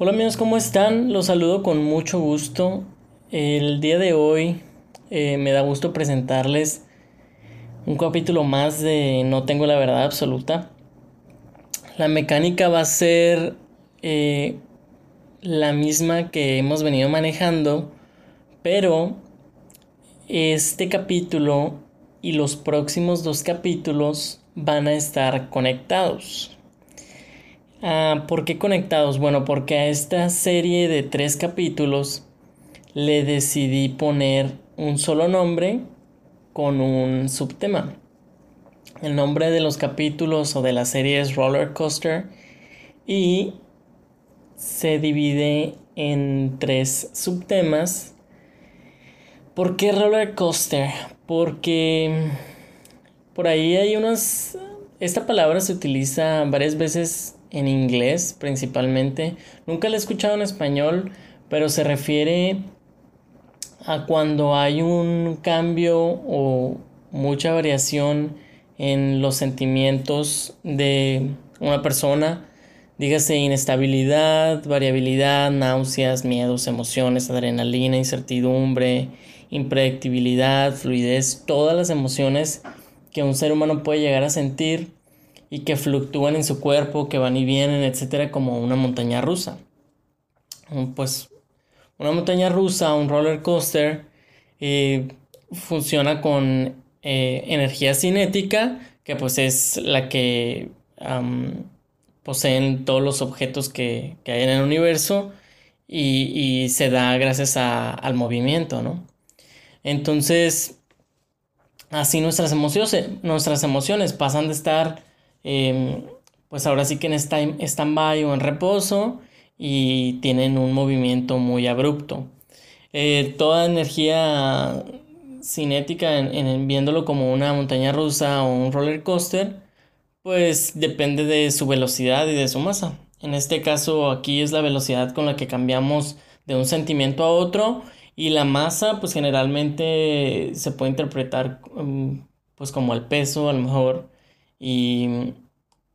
Hola amigos, ¿cómo están? Los saludo con mucho gusto. El día de hoy eh, me da gusto presentarles un capítulo más de No tengo la verdad absoluta. La mecánica va a ser eh, la misma que hemos venido manejando, pero este capítulo y los próximos dos capítulos van a estar conectados. Ah, ¿Por qué conectados? Bueno, porque a esta serie de tres capítulos le decidí poner un solo nombre con un subtema. El nombre de los capítulos o de la serie es Roller Coaster y se divide en tres subtemas. ¿Por qué Roller Coaster? Porque por ahí hay unas... Esta palabra se utiliza varias veces en inglés principalmente. Nunca la he escuchado en español, pero se refiere a cuando hay un cambio o mucha variación en los sentimientos de una persona, dígase inestabilidad, variabilidad, náuseas, miedos, emociones, adrenalina, incertidumbre, impredictibilidad, fluidez, todas las emociones que un ser humano puede llegar a sentir y que fluctúan en su cuerpo, que van y vienen, etcétera, como una montaña rusa. Pues una montaña rusa, un roller coaster, eh, funciona con eh, energía cinética, que pues es la que poseen todos los objetos que, hay en el universo y, se da gracias al movimiento, ¿no? Entonces, así nuestras emociones, nuestras emociones pasan de estar Em, pues ahora sí que en stand-by o en reposo y tienen un movimiento muy abrupto. Eh, toda energía cinética, en, viéndolo como una montaña rusa o un roller coaster, pues depende de su velocidad y de su masa. En este caso aquí es la velocidad con la que cambiamos de un sentimiento a otro y la masa pues generalmente se puede interpretar mm, pues como el peso a lo mejor y,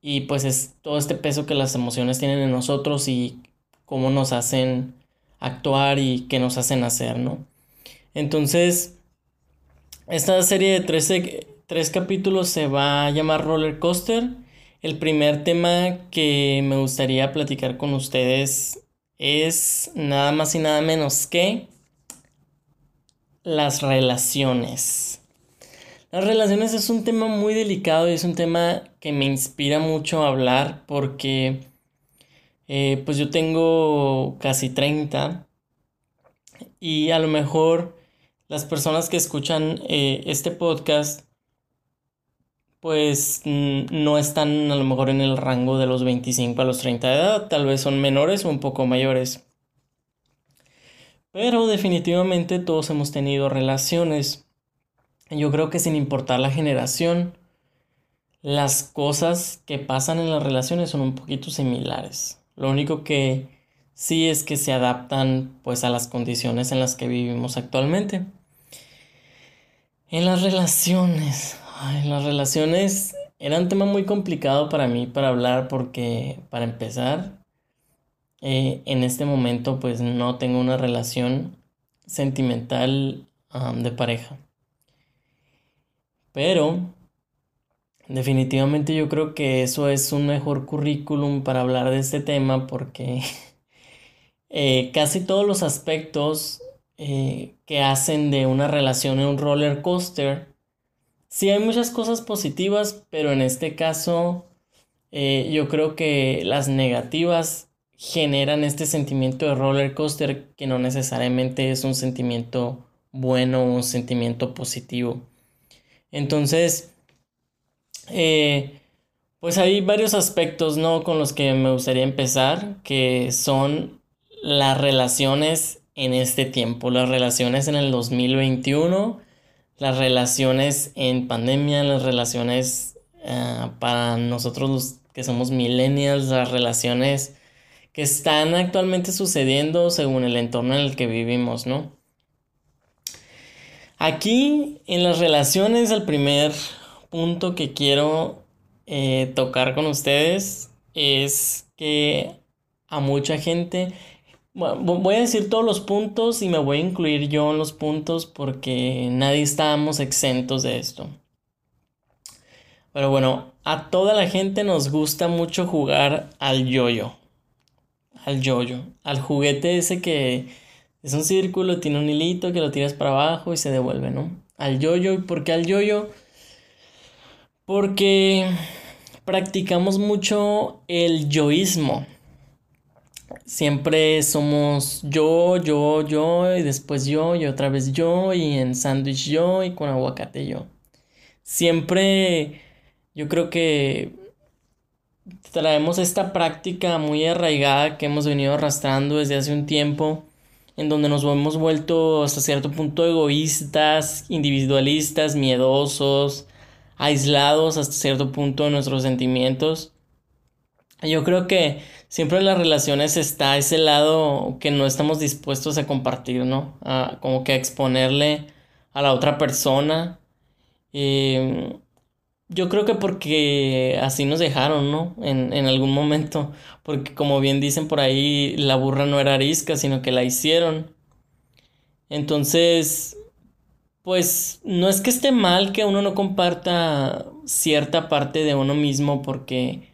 y pues es todo este peso que las emociones tienen en nosotros y cómo nos hacen actuar y qué nos hacen hacer, ¿no? Entonces, esta serie de tres capítulos se va a llamar Roller Coaster. El primer tema que me gustaría platicar con ustedes es nada más y nada menos que las relaciones. Las relaciones es un tema muy delicado y es un tema que me inspira mucho a hablar porque eh, pues yo tengo casi 30 y a lo mejor las personas que escuchan eh, este podcast pues no están a lo mejor en el rango de los 25 a los 30 de edad, tal vez son menores o un poco mayores. Pero definitivamente todos hemos tenido relaciones yo creo que sin importar la generación, las cosas que pasan en las relaciones son un poquito similares. Lo único que sí es que se adaptan pues a las condiciones en las que vivimos actualmente. En las relaciones, ay, las relaciones era un tema muy complicado para mí para hablar porque para empezar eh, en este momento pues no tengo una relación sentimental de pareja. Pero definitivamente yo creo que eso es un mejor currículum para hablar de este tema porque eh, casi todos los aspectos eh, que hacen de una relación en un roller coaster, sí hay muchas cosas positivas, pero en este caso eh, yo creo que las negativas generan este sentimiento de roller coaster que no necesariamente es un sentimiento bueno o un sentimiento positivo. Entonces, eh, pues hay varios aspectos, ¿no? Con los que me gustaría empezar, que son las relaciones en este tiempo, las relaciones en el 2021, las relaciones en pandemia, las relaciones eh, para nosotros los que somos millennials, las relaciones que están actualmente sucediendo según el entorno en el que vivimos, ¿no? Aquí en las relaciones, el primer punto que quiero eh, tocar con ustedes es que a mucha gente. voy a decir todos los puntos y me voy a incluir yo en los puntos porque nadie estábamos exentos de esto. Pero bueno, a toda la gente nos gusta mucho jugar al yoyo. Al yoyo. Al juguete ese que es un círculo, tiene un hilito que lo tiras para abajo y se devuelve, ¿no? Al yoyo. ¿Por qué al yoyo? Porque practicamos mucho el yoísmo. Siempre somos yo, yo, yo, y después yo, y otra vez yo, y en sándwich yo, y con aguacate yo. Siempre yo creo que traemos esta práctica muy arraigada que hemos venido arrastrando desde hace un tiempo, en donde nos hemos vuelto hasta cierto punto egoístas, individualistas, miedosos, aislados hasta cierto punto de nuestros sentimientos. Yo creo que siempre en las relaciones está ese lado que no estamos dispuestos a compartir, ¿no? como que a exponerle a la otra persona. Eh, yo creo que porque así nos dejaron, ¿no? En, en, algún momento. Porque como bien dicen por ahí, la burra no era arisca, sino que la hicieron. Entonces, pues no es que esté mal que uno no comparta cierta parte de uno mismo porque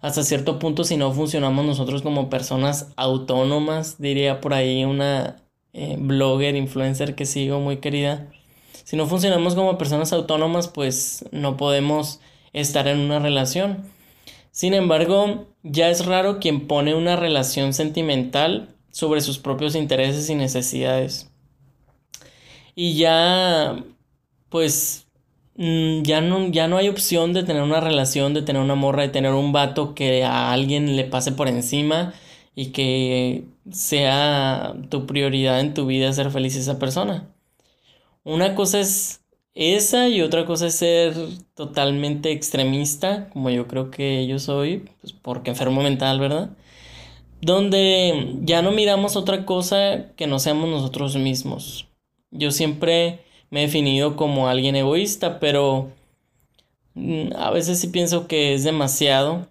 hasta cierto punto si no funcionamos nosotros como personas autónomas, diría por ahí una eh, blogger, influencer que sigo muy querida si no funcionamos como personas autónomas, pues no podemos estar en una relación. Sin embargo, ya es raro quien pone una relación sentimental sobre sus propios intereses y necesidades. Y ya, pues, mm, ya no, ya no hay opción de tener una relación, de tener una morra, de tener un vato que a alguien le pase por encima y que sea tu prioridad en tu vida ser feliz esa persona. Una cosa es esa y otra cosa es ser totalmente extremista, como yo creo que yo soy, pues porque enfermo mental, ¿verdad? Donde ya no miramos otra cosa que no seamos nosotros mismos. Yo siempre me he definido como alguien egoísta, pero mm, a veces sí pienso que es demasiado,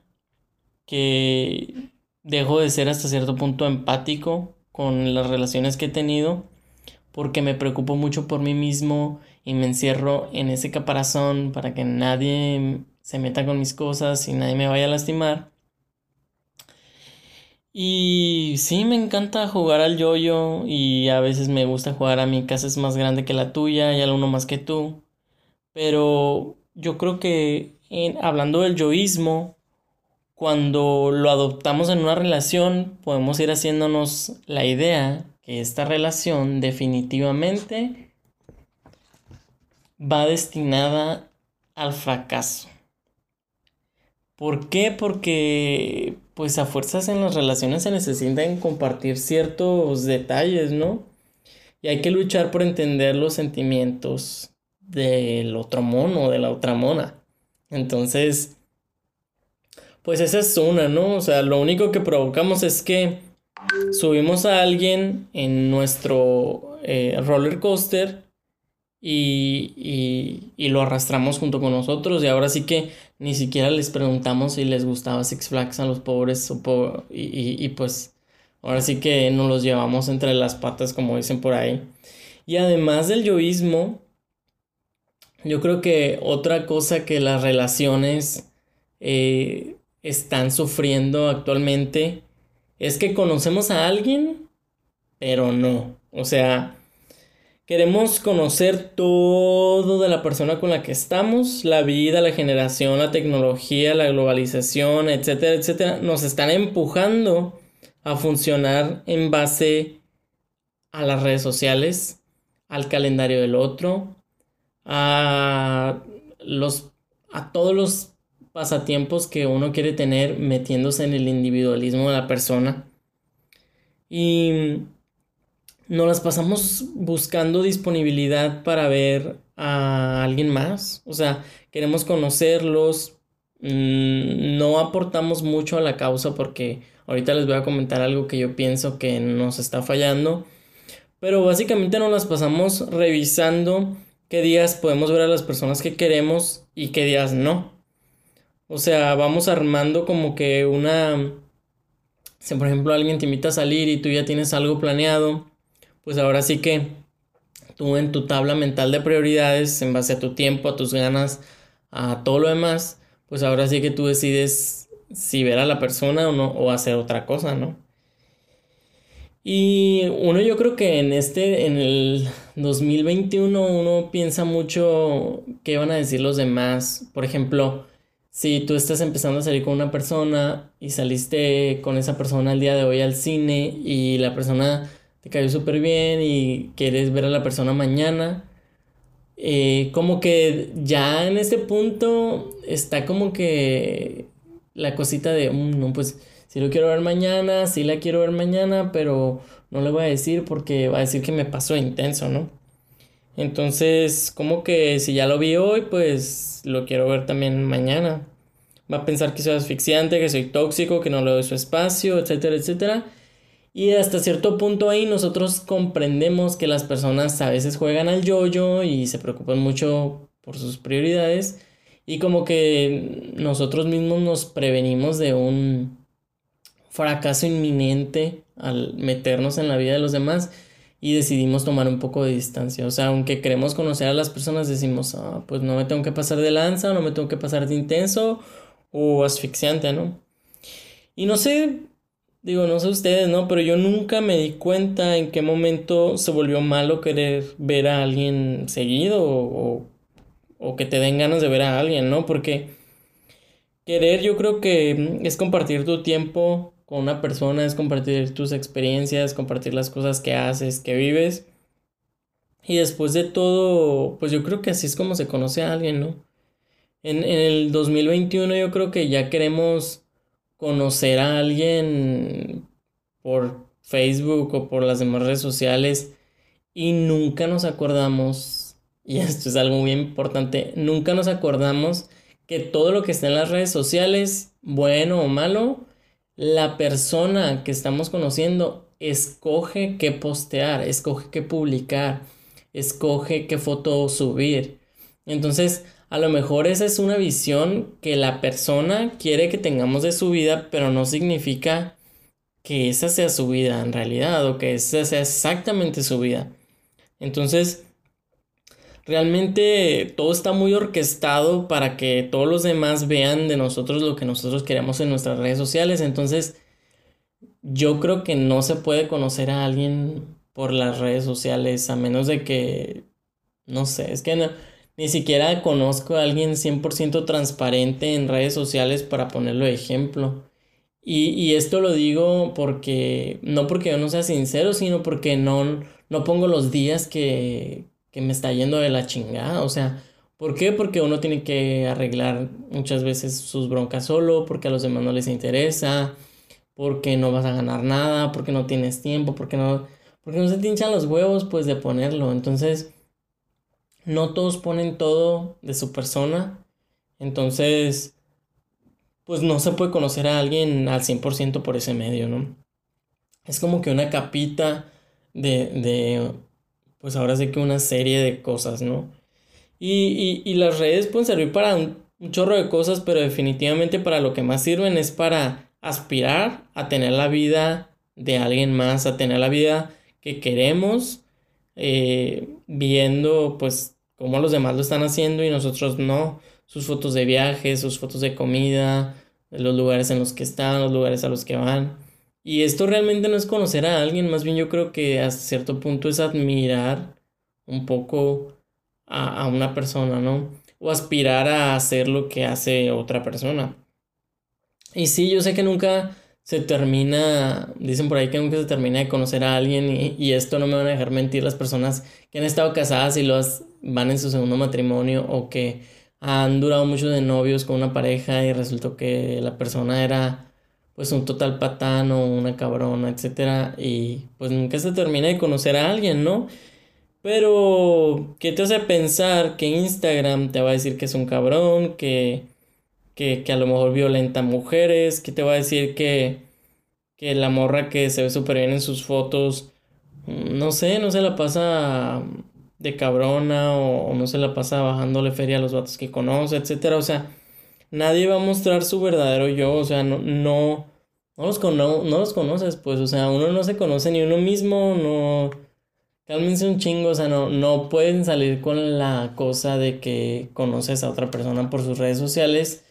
que dejo de ser hasta cierto punto empático con las relaciones que he tenido porque me preocupo mucho por mí mismo y me encierro en ese caparazón para que nadie se meta con mis cosas y nadie me vaya a lastimar. Y sí, me encanta jugar al yoyo y a veces me gusta jugar a mi casa es más grande que la tuya y alguno más que tú. Pero yo creo que hablando del yoísmo, cuando lo adoptamos en una relación, podemos ir haciéndonos la idea que esta relación definitivamente va destinada al fracaso. ¿Por qué? Porque pues a fuerzas en las relaciones se necesitan compartir ciertos detalles, ¿no? Y hay que luchar por entender los sentimientos del otro mono, de la otra mona. Entonces, pues esa es una, ¿no? O sea, lo único que provocamos es que subimos a alguien en nuestro eh, roller coaster y, lo arrastramos junto con nosotros y ahora sí que ni siquiera les preguntamos si les gustaba Six Flags a los pobres y, y, pues ahora sí que nos los llevamos entre las patas como dicen por ahí. Y además del yoísmo, yo creo que otra cosa que las relaciones eh, están sufriendo actualmente es que conocemos a alguien, pero no. O sea, queremos conocer todo de la persona con la que estamos, la vida, la generación, la tecnología, la globalización, etcétera, etcétera. Nos están empujando a funcionar en base a las redes sociales, al calendario del otro, a los a todos los pasatiempos que uno quiere tener metiéndose en el individualismo de la persona. Y nos las pasamos buscando disponibilidad para ver a alguien más. O sea, queremos conocerlos. Mm, no aportamos mucho a la causa porque ahorita les voy a comentar algo que yo pienso que nos está fallando. Pero básicamente nos las pasamos revisando qué días podemos ver a las personas que queremos y qué días no. O sea, vamos armando como que una Si por ejemplo alguien te invita a salir y tú ya tienes algo planeado, pues ahora sí que tú en tu tabla mental de prioridades, en base a tu tiempo, a tus ganas, a todo lo demás, pues ahora sí que tú decides si ver a la persona o no, o hacer otra cosa, ¿no? Y uno yo creo que en este, en el 2021, uno piensa mucho qué van a decir los demás. Por ejemplo, si tú estás empezando a salir con una persona y saliste con esa persona el día de hoy al cine y la persona te cayó súper bien y quieres ver a la persona mañana, eh, como que ya en este punto está como que la cosita de, mm, no, pues si lo quiero ver mañana, sí la quiero ver mañana, pero no le voy a decir porque va a decir que me pasó intenso, ¿no? Entonces, como que si ya lo vi hoy, pues lo quiero ver también mañana. Va a pensar que soy asfixiante, que soy tóxico, que no le doy su espacio, etcétera, etcétera. Y hasta cierto punto ahí nosotros comprendemos que las personas a veces juegan al yoyo y se preocupan mucho por sus prioridades. Y como que nosotros mismos nos prevenimos de un fracaso inminente al meternos en la vida de los demás y decidimos tomar un poco de distancia. O sea, aunque queremos conocer a las personas, decimos, ah, pues no me tengo que pasar de lanza, no me tengo que pasar de intenso o asfixiante, ¿no? Y no sé, digo, no sé ustedes, ¿no? Pero yo nunca me di cuenta en qué momento se volvió malo querer ver a alguien seguido o, o que te den ganas de ver a alguien, ¿no? Porque querer yo creo que es compartir tu tiempo con una persona es compartir tus experiencias, compartir las cosas que haces, que vives. Y después de todo, pues yo creo que así es como se conoce a alguien, ¿no? En, el 2021 yo creo que ya queremos conocer a alguien por Facebook o por las demás redes sociales y nunca nos acordamos, y esto es algo muy importante, nunca nos acordamos que todo lo que está en las redes sociales, bueno o malo, la persona que estamos conociendo escoge qué postear, escoge qué publicar, escoge qué foto subir. Entonces, a lo mejor esa es una visión que la persona quiere que tengamos de su vida, pero no significa que esa sea su vida en realidad o que esa sea exactamente su vida. Entonces, realmente todo está muy orquestado para que todos los demás vean de nosotros lo que nosotros queremos en nuestras redes sociales. Entonces, yo creo que no se puede conocer a alguien por las redes sociales a menos de que, no sé, es que ni siquiera conozco a alguien 100% transparente en redes sociales para ponerlo de ejemplo. Y, y, esto lo digo porque, no porque yo no sea sincero, sino porque no, no pongo los días que, que me está yendo de la chingada. O sea, ¿por qué? Porque uno tiene que arreglar muchas veces sus broncas solo, porque a los demás no les interesa, porque no vas a ganar nada, porque no tienes tiempo, porque no, porque no se te hinchan los huevos, pues de ponerlo. Entonces, no todos ponen todo de su persona. Entonces, pues no se puede conocer a alguien al 100% por ese medio, ¿no? Es como que una capita de, de pues ahora sí que una serie de cosas, ¿no? Y, y, las redes pueden servir para un, chorro de cosas, pero definitivamente para lo que más sirven es para aspirar a tener la vida de alguien más, a tener la vida que queremos, eh, viendo pues cómo los demás lo están haciendo y nosotros no, sus fotos de viajes, sus fotos de comida, los lugares en los que están, los lugares a los que van. Y esto realmente no es conocer a alguien, más bien yo creo que hasta cierto punto es admirar un poco a, una persona, ¿no? O aspirar a hacer lo que hace otra persona. Y sí, yo sé que nunca se termina, dicen por ahí que nunca se termina de conocer a alguien y, y esto no me van a dejar mentir las personas que han estado casadas y los van en su segundo matrimonio o que han durado mucho de novios con una pareja y resultó que la persona era pues un total patán o una cabrona, etcétera, y pues nunca se termina de conocer a alguien, ¿no? Pero, ¿qué te hace pensar que Instagram te va a decir que es un cabrón, que, que, que a lo mejor violenta a mujeres, que te va a decir que, que la morra que se ve súper bien en sus fotos, no sé, no se la pasa de cabrona o, o no se la pasa bajándole feria a los vatos que conoce, etcétera, o sea, nadie va a mostrar su verdadero yo, o sea, no, no, no los, no los conoces, pues, o sea, uno no se conoce ni uno mismo, no... Cálmense un chingo, o sea, no, no pueden salir con la cosa de que conoces a otra persona por sus redes sociales.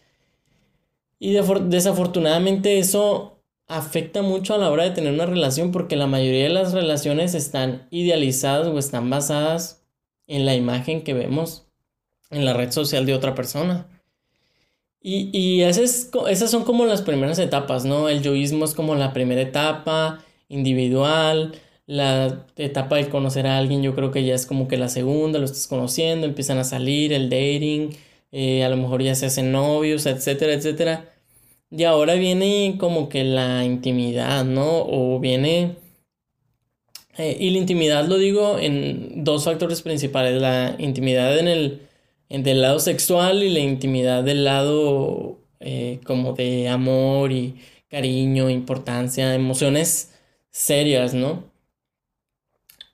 Y desafortunadamente eso afecta mucho a la hora de tener una relación porque la mayoría de las relaciones están idealizadas o están basadas en la imagen que vemos en la red social de otra persona. Y, y esas, esas son como las primeras etapas, ¿no? El yoísmo es como la primera etapa individual, la etapa de conocer a alguien yo creo que ya es como que la segunda, lo estás conociendo, empiezan a salir, el dating, eh, a lo mejor ya se hacen novios, etcétera, etcétera. Y ahora viene como que la intimidad, ¿no? O viene... Eh, y la intimidad lo digo en dos factores principales, la intimidad en el del lado sexual y la intimidad del lado eh, como de amor y cariño, importancia, emociones serias, ¿no?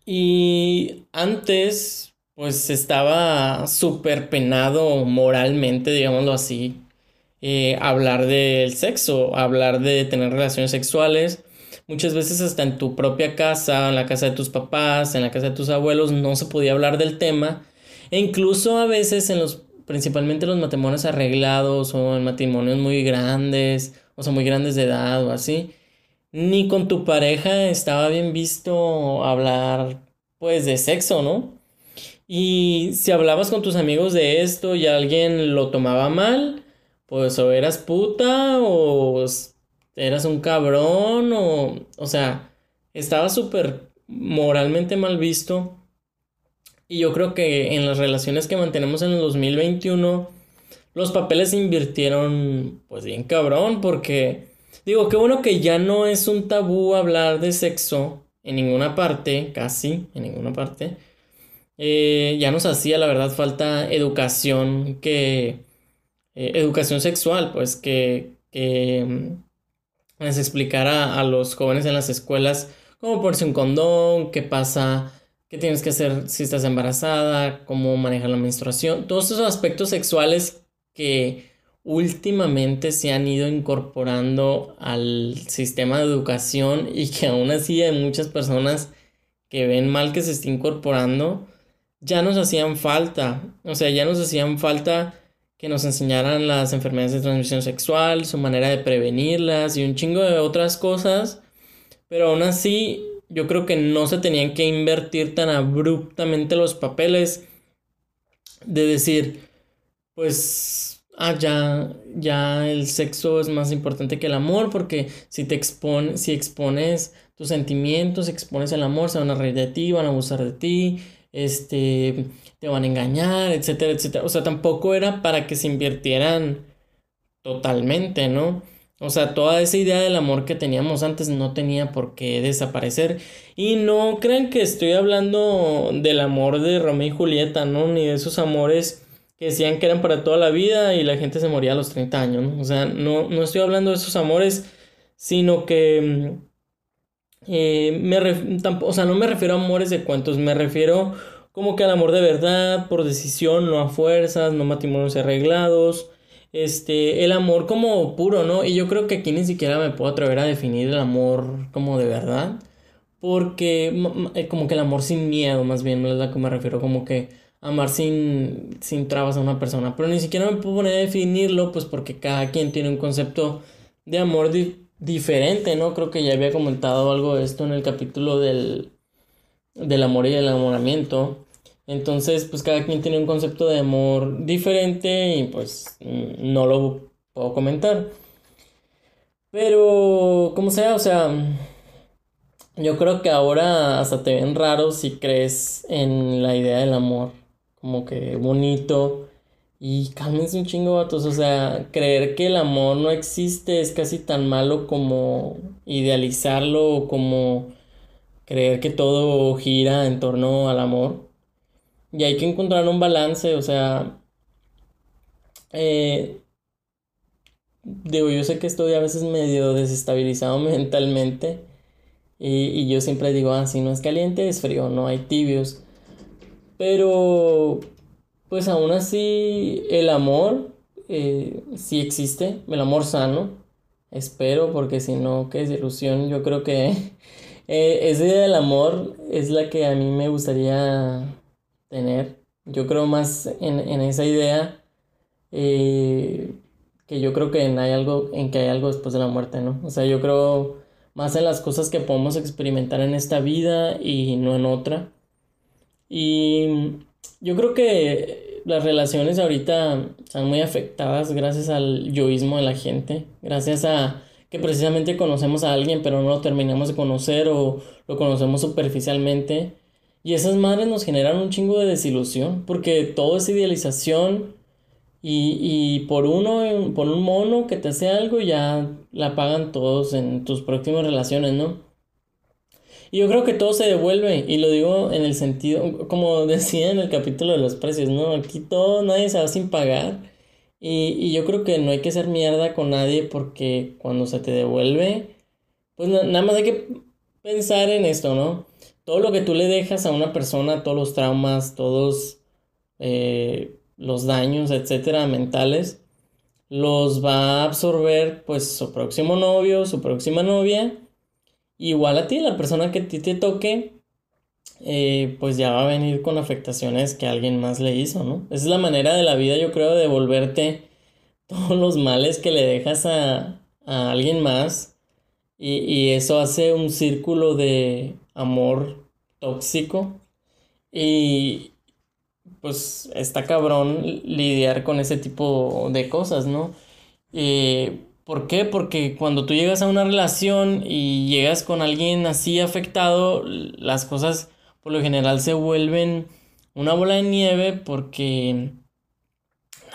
Y antes, pues estaba súper penado moralmente, digámoslo así, eh, hablar del sexo, hablar de tener relaciones sexuales. Muchas veces hasta en tu propia casa, en la casa de tus papás, en la casa de tus abuelos, no se podía hablar del tema. E incluso a veces en los, principalmente los matrimonios arreglados o en matrimonios muy grandes, o sea, muy grandes de edad o así, ni con tu pareja estaba bien visto hablar, pues, de sexo, ¿no? Y si hablabas con tus amigos de esto y alguien lo tomaba mal, pues o eras puta o eras un cabrón o, o sea, estaba súper moralmente mal visto. Y yo creo que en las relaciones que mantenemos en el 2021, los papeles se invirtieron pues bien cabrón porque digo, qué bueno que ya no es un tabú hablar de sexo en ninguna parte, casi en ninguna parte. Eh, ya nos hacía la verdad falta educación que eh, educación sexual, pues que, que mm, les explicara a los jóvenes en las escuelas cómo ponerse un condón, qué pasa, qué tienes que hacer si estás embarazada, cómo manejar la menstruación, todos esos aspectos sexuales que últimamente se han ido incorporando al sistema de educación y que aún así hay muchas personas que ven mal que se esté incorporando, ya nos hacían falta, o sea, ya nos hacían falta que nos enseñaran las enfermedades de transmisión sexual, su manera de prevenirlas y un chingo de otras cosas. Pero aún así, yo creo que no se tenían que invertir tan abruptamente los papeles de decir, pues, ah, ya, ya el sexo es más importante que el amor, porque si te expones, si expones tus sentimientos, expones el amor, se van a reír de ti, van a abusar de ti, este, te van a engañar, etcétera, etcétera. O sea, tampoco era para que se invirtieran totalmente, ¿no? O sea, toda esa idea del amor que teníamos antes no tenía por qué desaparecer. Y no crean que estoy hablando del amor de Romeo y Julieta, ¿no? Ni de esos amores que decían que eran para toda la vida y la gente se moría a los 30 años, ¿no? O sea, no, no estoy hablando de esos amores, sino que... Eh, me o sea, no me refiero a amores de cuentos, me refiero como que al amor de verdad, por decisión, no a fuerzas, no matrimonios arreglados. Este, el amor como puro, ¿no? Y yo creo que aquí ni siquiera me puedo atrever a definir el amor como de verdad. Porque eh, como que el amor sin miedo, más bien, es la que me refiero, como que amar sin, sin trabas a una persona. Pero ni siquiera me puedo poner a definirlo, pues porque cada quien tiene un concepto de amor diferente, ¿no? Creo que ya había comentado algo de esto en el capítulo del, del amor y el enamoramiento. Entonces, pues cada quien tiene un concepto de amor diferente y pues mm, no lo puedo comentar. Pero, como sea, o sea, yo creo que ahora hasta te ven raro si crees en la idea del amor. Como que bonito. Y cálmense un chingo, vatos. O sea, creer que el amor no existe es casi tan malo como idealizarlo o como creer que todo gira en torno al amor. Y hay que encontrar un balance, o sea, eh, digo, yo sé que estoy a veces medio desestabilizado mentalmente y, yo siempre digo, ah, si no es caliente es frío, no hay tibios. Pero, pues aún así, el amor eh, sí existe, el amor sano, Espero, porque si no, qué desilusión. Yo creo que eh, esa idea del amor es la que a mí me gustaría tener. Yo creo más en, esa idea eh, que yo creo que en, hay algo, en que hay algo después de la muerte, ¿no? O sea, yo creo más en las cosas que podemos experimentar en esta vida y no en otra. Y yo creo que las relaciones ahorita están muy afectadas gracias al yoísmo de la gente, gracias a que precisamente conocemos a alguien pero no lo terminamos de conocer o lo conocemos superficialmente. Y esas madres nos generan un chingo de desilusión porque todo es idealización y, y por uno, por un mono que te hace algo ya la pagan todos en tus próximas relaciones, ¿no? Y yo creo que todo se devuelve, y lo digo en el sentido, como decía en el capítulo de los precios, ¿no? Aquí todo, nadie se va sin pagar. Y, y yo creo que no hay que ser mierda con nadie porque cuando se te devuelve, pues nada más hay que pensar en esto, ¿no? Todo lo que tú le dejas a una persona, todos los traumas, todos eh, los daños, etcétera, mentales, los va a absorber pues su próximo novio, su próxima novia Igual a ti, la persona que a ti te toque, eh, pues ya va a venir con afectaciones que alguien más le hizo, ¿no? Esa es la manera de la vida, yo creo, de devolverte todos los males que le dejas a, alguien más. Y, y, eso hace un círculo de amor tóxico. Y pues está cabrón lidiar con ese tipo de cosas, ¿no? Eh, ¿Por qué? Porque cuando tú llegas a una relación y llegas con alguien así afectado, las cosas por lo general se vuelven una bola de nieve porque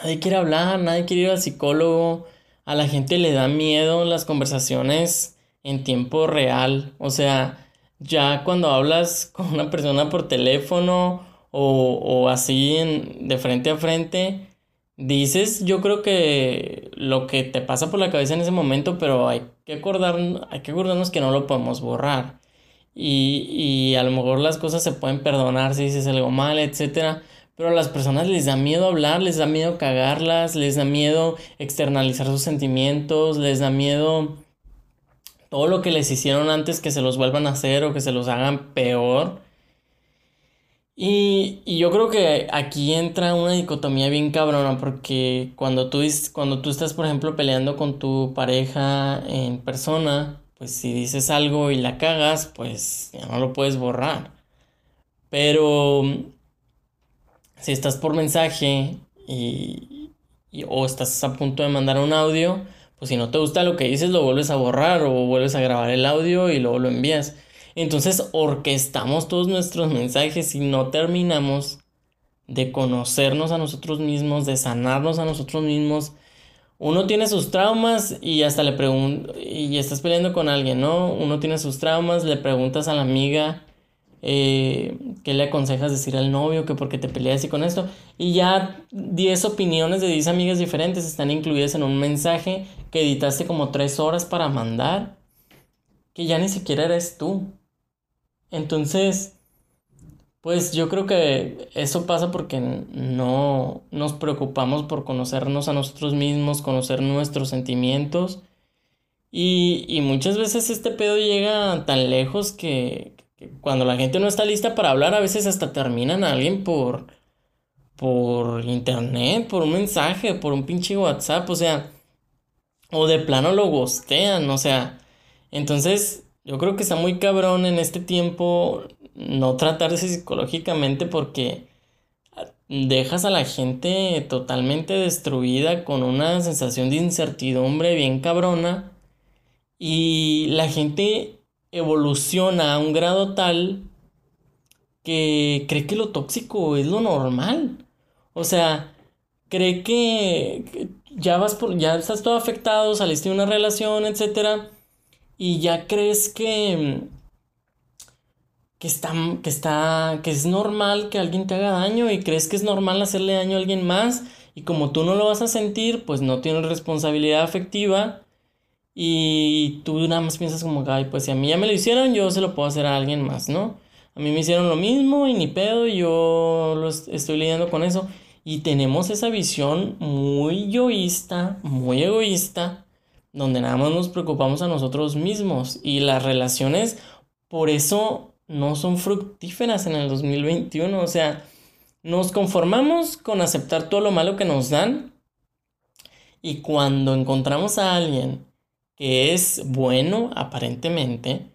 nadie quiere hablar, nadie quiere ir al psicólogo, a la gente le da miedo las conversaciones en tiempo real, o sea, ya cuando hablas con una persona por teléfono o, o así de frente a frente, dices, yo creo que lo que te pasa por la cabeza en ese momento, pero hay que, hay que acordarnos que no lo podemos borrar. Y, y a lo mejor las cosas se pueden perdonar si dices algo mal, etcétera. Pero a las personas les da miedo hablar, les da miedo cagarlas, les da miedo externalizar sus sentimientos, les da miedo todo lo que les hicieron antes que se los vuelvan a hacer o que se los hagan peor. Y, yo creo que aquí entra una dicotomía bien cabrona porque cuando tú, cuando tú estás, por ejemplo, peleando con tu pareja en persona, pues si dices algo y la cagas, pues ya no lo puedes borrar. Pero si estás por mensaje y, o estás a punto de mandar un audio, pues si no te gusta lo que dices, lo vuelves a borrar o vuelves a grabar el audio y luego lo envías. Entonces orquestamos todos nuestros mensajes y no terminamos de conocernos a nosotros mismos, de sanarnos a nosotros mismos. Uno tiene sus traumas y hasta le pregunta, y estás peleando con alguien, ¿no? Uno tiene sus traumas, le preguntas a la amiga eh, qué le aconsejas decir al novio, que por qué te peleas y con esto. Y ya 10 opiniones de 10 amigas diferentes están incluidas en un mensaje que editaste como 3 horas para mandar, que ya ni siquiera eres tú. Entonces, pues yo creo que eso pasa porque no nos preocupamos por conocernos a nosotros mismos, conocer nuestros sentimientos. Y, muchas veces este pedo llega tan lejos que, cuando la gente no está lista para hablar, a veces hasta terminan a alguien por, por internet, por un mensaje, por un pinche WhatsApp, o sea, o de plano lo gostean, o sea, entonces yo creo que está muy cabrón en este tiempo no tratarse psicológicamente porque dejas a la gente totalmente destruida con una sensación de incertidumbre bien cabrona y la gente evoluciona a un grado tal que cree que lo tóxico es lo normal. O sea, cree que ya vas por ya estás todo afectado, saliste de una relación, etcétera y ya crees que que está, que está, que es normal que alguien te haga daño y crees que es normal hacerle daño a alguien más y como tú no lo vas a sentir, pues no tienes responsabilidad afectiva y tú nada más piensas como, ay, pues si a mí ya me lo hicieron, yo se lo puedo hacer a alguien más, ¿no? A mí me hicieron lo mismo y ni pedo, yo lo estoy lidiando con eso. Y tenemos esa visión muy yoísta, muy egoísta donde nada más nos preocupamos a nosotros mismos y las relaciones por eso no son fructíferas en el 2021. O sea, nos conformamos con aceptar todo lo malo que nos dan y cuando encontramos a alguien que es bueno aparentemente,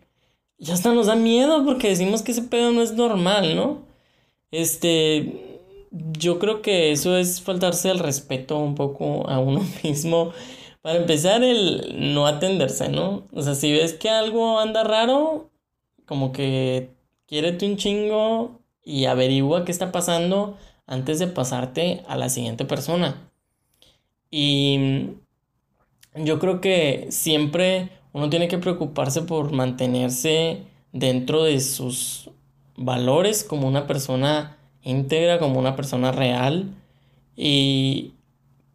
ya hasta nos da miedo porque decimos que ese pedo no es normal, ¿no? Este, yo creo que eso es faltarse el respeto un poco a uno mismo. Para empezar, el no atenderse, ¿no? O sea, si ves que algo anda raro, como que quiérete un chingo y averigua qué está pasando antes de pasarte a la siguiente persona. Y yo creo que siempre uno tiene que preocuparse por mantenerse dentro de sus valores como una persona íntegra, como una persona real. Y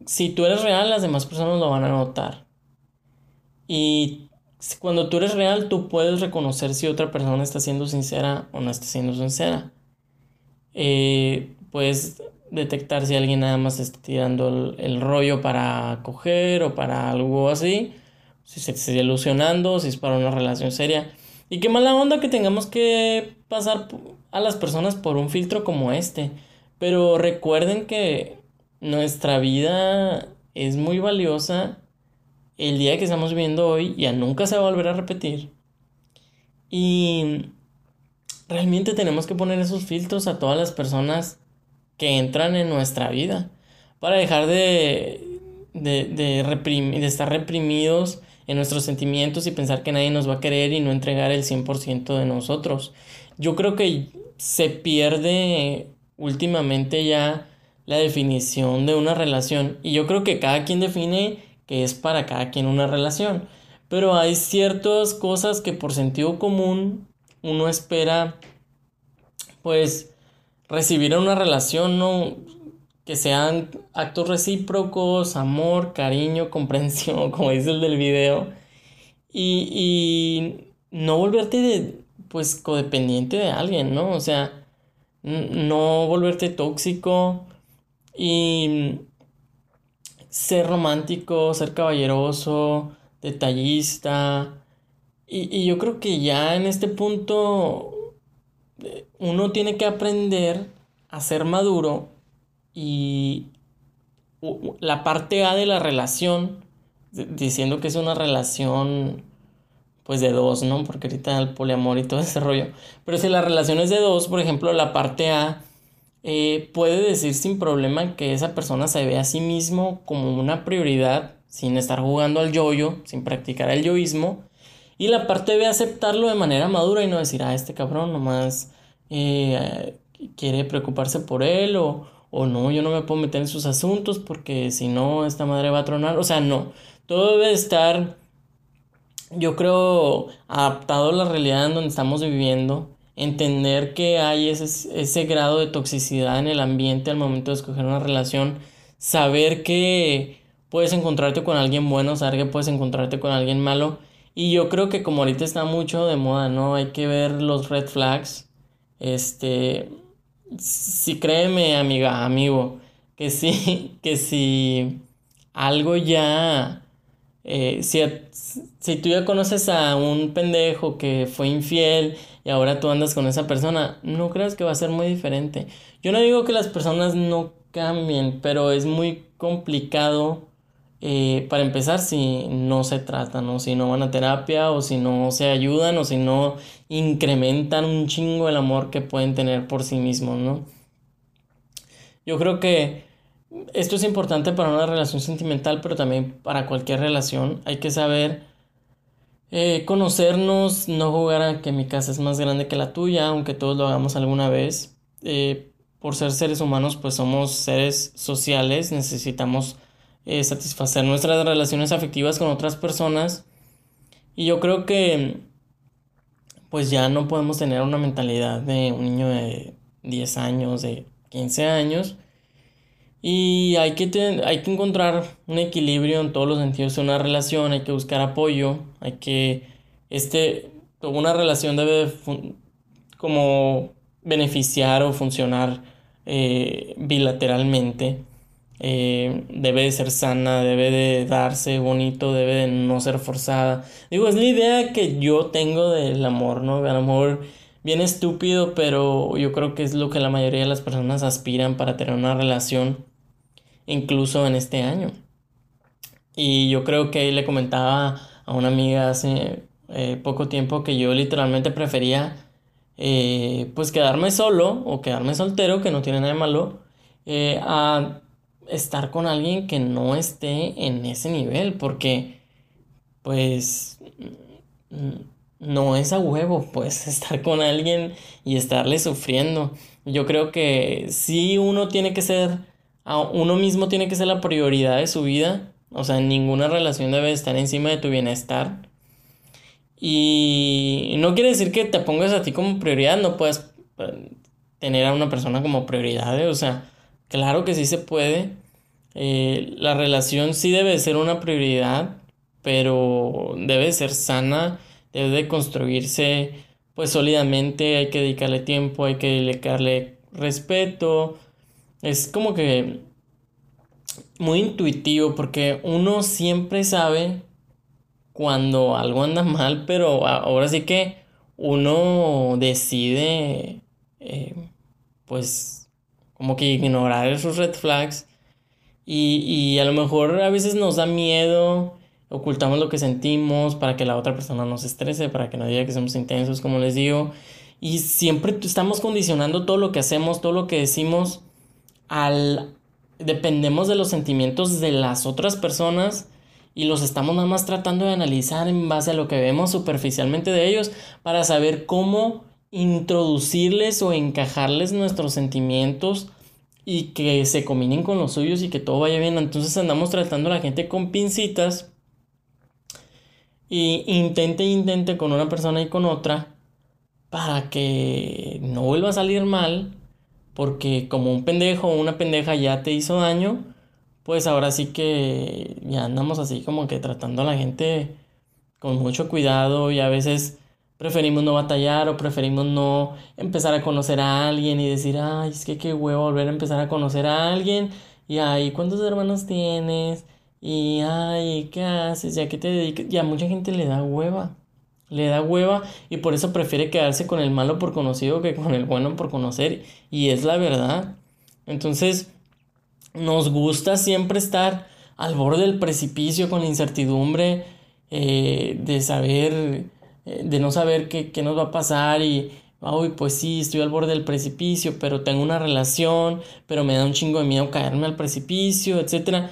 si tú eres real, las demás personas lo van a notar. Y cuando tú eres real, tú puedes reconocer si otra persona está siendo sincera o no está siendo sincera. Eh, detectar si alguien nada más está tirando el, rollo para coger o para algo así. Si se está ilusionando, si es para una relación seria. Y qué mala onda que tengamos que pasar a las personas por un filtro como este. Pero recuerden que nuestra vida es muy valiosa. El día que estamos viviendo hoy ya nunca se va a volver a repetir. Y realmente tenemos que poner esos filtros a todas las personas que entran en nuestra vida para dejar de, de, de, estar reprimidos en nuestros sentimientos y pensar que nadie nos va a querer y no entregar el 100% de nosotros. Yo creo que se pierde últimamente ya la definición de una relación y yo creo que cada quien define que es para cada quien una relación. Pero hay ciertas cosas que por sentido común uno espera pues recibir una relación, ¿no? Que sean actos recíprocos, amor, cariño, comprensión, como dice el del video. Y, y no volverte pues codependiente de alguien, ¿no? O sea, no volverte tóxico y ser romántico, ser caballeroso, detallista. Y, y yo creo que ya en este punto uno tiene que aprender a ser maduro y la parte A de la relación, diciendo que es una relación pues de dos, ¿no? Porque ahorita el poliamor y todo ese rollo. Pero si la relación es de dos, por ejemplo, la parte A eh, puede decir sin problema que esa persona se ve a sí mismo como una prioridad, sin estar jugando al yoyo, sin practicar el yoísmo. Y la parte B aceptarlo de manera madura y no decir, ah, este cabrón nomás eh, quiere preocuparse por él o, o no, yo no me puedo meter en sus asuntos porque si no, esta madre va a tronar. O sea, no, todo debe estar, yo creo, adaptado a la realidad en donde estamos viviendo. Entender que hay ese, ese grado de toxicidad en el ambiente al momento de escoger una relación. Saber que puedes encontrarte con alguien bueno, saber que puedes encontrarte con alguien malo. Y yo creo que como ahorita está mucho de moda, ¿no? Hay que ver los red flags este, si créeme, amiga, amigo, que sí, que si algo ya, eh, si, si tú ya conoces a un pendejo que fue infiel y ahora tú andas con esa persona, no creas que va a ser muy diferente. Yo no digo que las personas no cambien, pero es muy complicado eh, para empezar, si no se tratan, o si no van a terapia, o si no se ayudan, o si no incrementan un chingo el amor que pueden tener por sí mismos, ¿no? Yo creo que esto es importante para una relación sentimental, pero también para cualquier relación. Hay que saber eh, conocernos, no jugar a que mi casa es más grande que la tuya, aunque todos lo hagamos alguna vez. Eh, por ser seres humanos, pues somos seres sociales, necesitamos eh, satisfacer nuestras relaciones afectivas con otras personas. Y yo creo que pues ya no podemos tener una mentalidad de un niño de 10 años, de 15 años. Y hay que, hay que encontrar un equilibrio en todos los sentidos de una relación, hay que buscar apoyo, hay que, este, una relación debe como beneficiar o funcionar eh, bilateralmente. Eh, debe de ser sana, debe de darse bonito, debe de no ser forzada. Digo, es la idea que yo tengo del amor, ¿no? A lo mejor bien estúpido, pero yo creo que es lo que la mayoría de las personas aspiran para tener una relación, incluso en este año. Y yo creo que le comentaba a una amiga hace eh, poco tiempo que yo literalmente prefería eh, pues quedarme solo o quedarme soltero, que no tiene nada de malo, a estar con alguien que no esté en ese nivel, porque pues no es a huevo, pues estar con alguien y estarle sufriendo. Yo creo que sí uno tiene que ser, uno mismo tiene que ser la prioridad de su vida, o sea, ninguna relación debe estar encima de tu bienestar. Y no quiere decir que te pongas a ti como prioridad, no puedes eh, tener a una persona como prioridad, o sea, Claro que sí se puede. Eh, la relación sí debe ser una prioridad, pero debe ser sana, debe de construirse pues sólidamente, hay que dedicarle tiempo, hay que dedicarle respeto. Es como que muy intuitivo porque uno siempre sabe cuando algo anda mal, pero ahora sí que uno decide eh, pues como que ignorar esos red flags y, y a lo mejor a veces nos da miedo, ocultamos lo que sentimos para que la otra persona no se estrese, para que no diga que somos intensos, como les digo. Y siempre estamos condicionando todo lo que hacemos, todo lo que decimos al... Dependemos de los sentimientos de las otras personas y los estamos nada más tratando de analizar en base a lo que vemos superficialmente de ellos para saber cómo introducirles o encajarles nuestros sentimientos y que se combinen con los suyos y que todo vaya bien. Entonces andamos tratando a la gente con pincitas y intente intente con una persona y con otra para que no vuelva a salir mal porque como un pendejo o una pendeja ya te hizo daño pues ahora sí que ya andamos así como que tratando a la gente con mucho cuidado y a veces preferimos no batallar o preferimos no empezar a conocer a alguien y decir, ay, es que qué huevo volver a empezar a conocer a alguien. Y ay, ¿cuántos hermanos tienes? Y ay, ¿qué haces? ¿Ya qué te dedicas? Y a mucha gente le da hueva. Le da hueva y por eso prefiere quedarse con el malo por conocido que con el bueno por conocer. Y es la verdad. Entonces, nos gusta siempre estar al borde del precipicio con la incertidumbre eh, de saber de no saber qué, qué, nos va a pasar y, uy, pues sí, estoy al borde del precipicio, pero tengo una relación, pero me da un chingo de miedo caerme al precipicio, etc.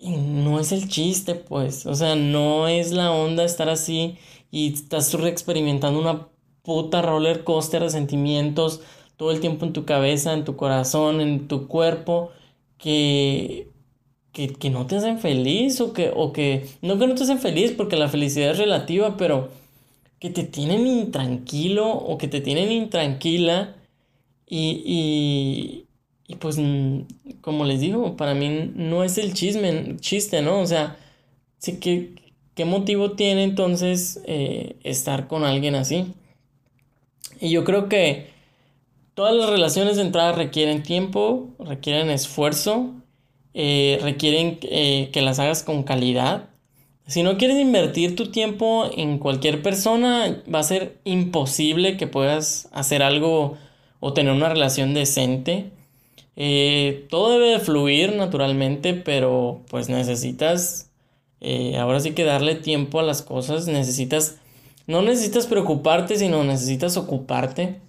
Y no es el chiste, pues, o sea, no es la onda estar así y estás experimentando una puta roller coaster de sentimientos todo el tiempo en tu cabeza, en tu corazón, en tu cuerpo, que, que, que no te hacen feliz o que, o que, no que no te hacen feliz porque la felicidad es relativa, pero que te tienen intranquilo o que te tienen intranquila y, y, y pues como les digo, para mí no es el chisme, chiste, ¿no? O sea, sí que, ¿qué motivo tiene entonces eh, estar con alguien así? Y yo creo que todas las relaciones de entrada requieren tiempo, requieren esfuerzo, eh, requieren eh, que las hagas con calidad si no quieres invertir tu tiempo en cualquier persona, va a ser imposible que puedas hacer algo o tener una relación decente. Eh, todo debe de fluir naturalmente, pero pues necesitas, eh, ahora sí que darle tiempo a las cosas, necesitas, no necesitas preocuparte, sino necesitas ocuparte,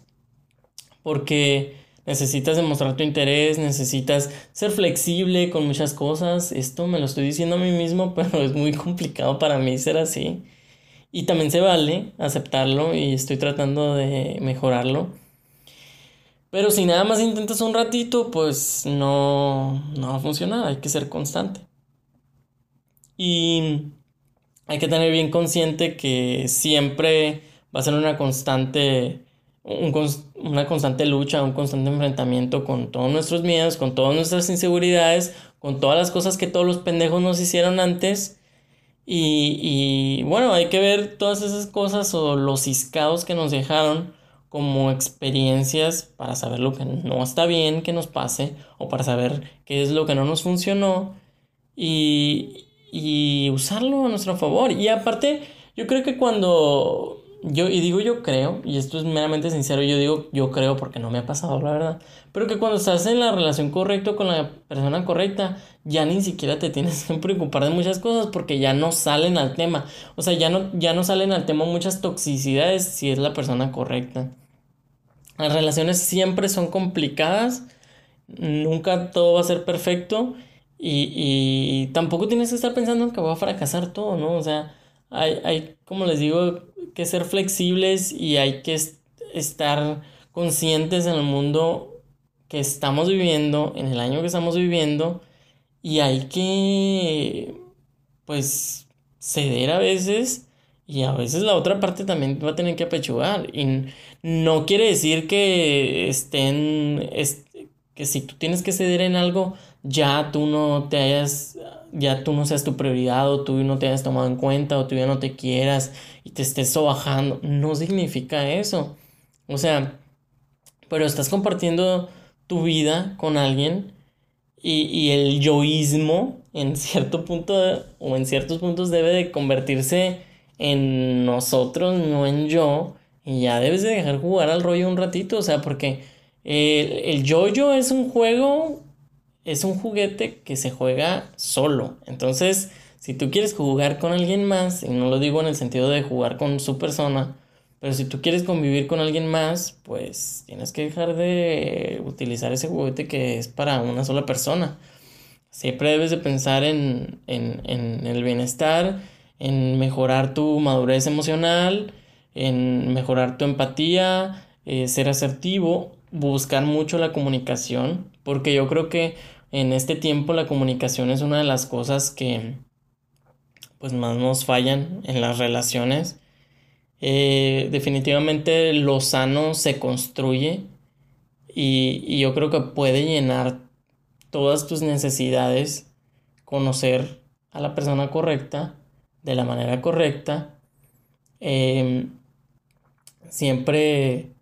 porque necesitas demostrar tu interés, necesitas ser flexible con muchas cosas. Esto me lo estoy diciendo a mí mismo, pero es muy complicado para mí ser así. Y también se vale aceptarlo y estoy tratando de mejorarlo. Pero si nada más intentas un ratito, pues no, no va a funcionar, hay que ser constante. Y hay que tener bien consciente que siempre va a ser una constante una constante lucha, un constante enfrentamiento con todos nuestros miedos, con todas nuestras inseguridades, con todas las cosas que todos los pendejos nos hicieron antes. Y, y bueno, hay que ver todas esas cosas o los ciscados que nos dejaron como experiencias para saber lo que no está bien que nos pase o para saber qué es lo que no nos funcionó y, y usarlo a nuestro favor. Y aparte, yo creo que cuando yo, y digo yo creo, y esto es meramente sincero, yo digo yo creo porque no me ha pasado, la verdad, pero que cuando estás en la relación correcta con la persona correcta, ya ni siquiera te tienes que preocupar de muchas cosas porque ya no salen al tema, o sea, ya no, ya no salen al tema muchas toxicidades si es la persona correcta. Las relaciones siempre son complicadas, nunca todo va a ser perfecto y, y tampoco tienes que estar pensando en que va a fracasar todo, ¿no? O sea, hay, hay, como les digo, que ser flexibles y hay que estar conscientes en el mundo que estamos viviendo, en el año que estamos viviendo, y hay que, pues, ceder a veces, y a veces la otra parte también va a tener que apechugar. Y no quiere decir que estén, que si tú tienes que ceder en algo, ya tú no te hayas ya tú no seas tu prioridad o tú no te hayas tomado en cuenta o tú ya no te quieras y te estés sobajando. No significa eso. O sea, pero estás compartiendo tu vida con alguien y, y el yoísmo en cierto punto o en ciertos puntos debe de convertirse en nosotros, no en yo. Y ya debes de dejar jugar al rollo un ratito, o sea, porque el, el yo-yo es un juego es un juguete que se juega solo. Entonces, si tú quieres jugar con alguien más, y no lo digo en el sentido de jugar con su persona, pero si tú quieres convivir con alguien más, pues tienes que dejar de utilizar ese juguete que es para una sola persona. Siempre debes de pensar en, el bienestar, en mejorar tu madurez emocional, en mejorar tu empatía, eh, ser asertivo, buscar mucho la comunicación, porque yo creo que en este tiempo la comunicación es una de las cosas que pues más nos fallan en las relaciones. Eh, definitivamente lo sano se construye y, y, yo creo que puede llenar todas tus necesidades, conocer a la persona correcta de la manera correcta. Em, siempre,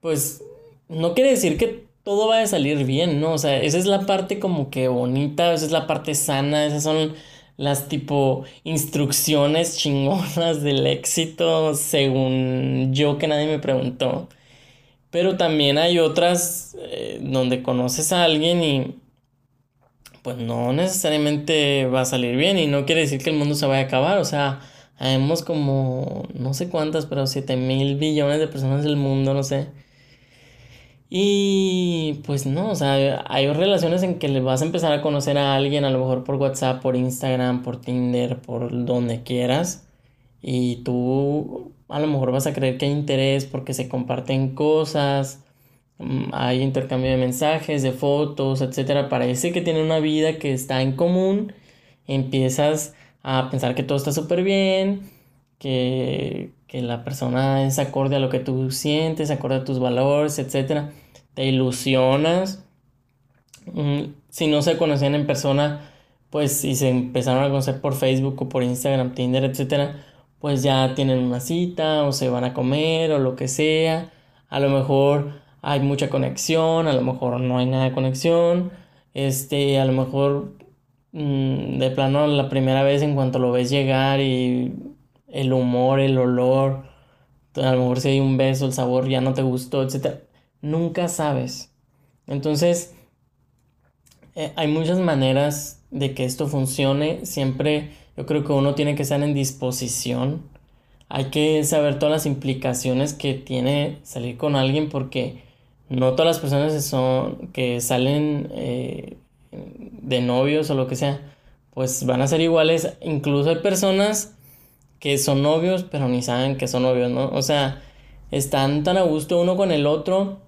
pues, no quiere decir que todo va a salir bien, ¿no? O sea, esa es la parte como que bonita, esa es la parte sana, esas son las tipo instrucciones chingonas del éxito, según yo que nadie me preguntó. Pero también hay otras eh, donde conoces a alguien y pues no necesariamente va a salir bien y no quiere decir que el mundo se vaya a acabar, o sea, hemos como no sé cuántas, pero 7 mil billones de personas del mundo, no sé. Y pues no, o sea, hay relaciones en que le vas a empezar a conocer a alguien, a lo mejor por WhatsApp, por Instagram, por Tinder, por donde quieras. Y tú a lo mejor vas a creer que hay interés porque se comparten cosas, mm, hay intercambio de mensajes, de fotos, etcétera. Parece que tiene una vida que está en común. Empiezas a pensar que todo está súper bien, que, que la persona es acorde a lo que tú sientes, acorde a tus valores, etc. Te ilusionas. Mm, si no se conocían en persona, pues si se empezaron a conocer por Facebook o por Instagram, Tinder, etc., pues ya tienen una cita o se van a comer o lo que sea. A lo mejor hay mucha conexión, a lo mejor no hay nada de conexión. Este, a lo mejor mm, de plano la primera vez en cuanto lo ves llegar y el humor, el olor, a lo mejor si hay un beso, el sabor ya no te gustó, etc. Nunca sabes. Entonces, eh, hay muchas maneras de que esto funcione. Siempre yo creo que uno tiene que estar en disposición. Hay que saber todas las implicaciones que tiene salir con alguien porque no todas las personas son, que salen eh, de novios o lo que sea, pues van a ser iguales. Incluso hay personas que son novios, pero ni saben que son novios, ¿no? O sea, están tan a gusto uno con el otro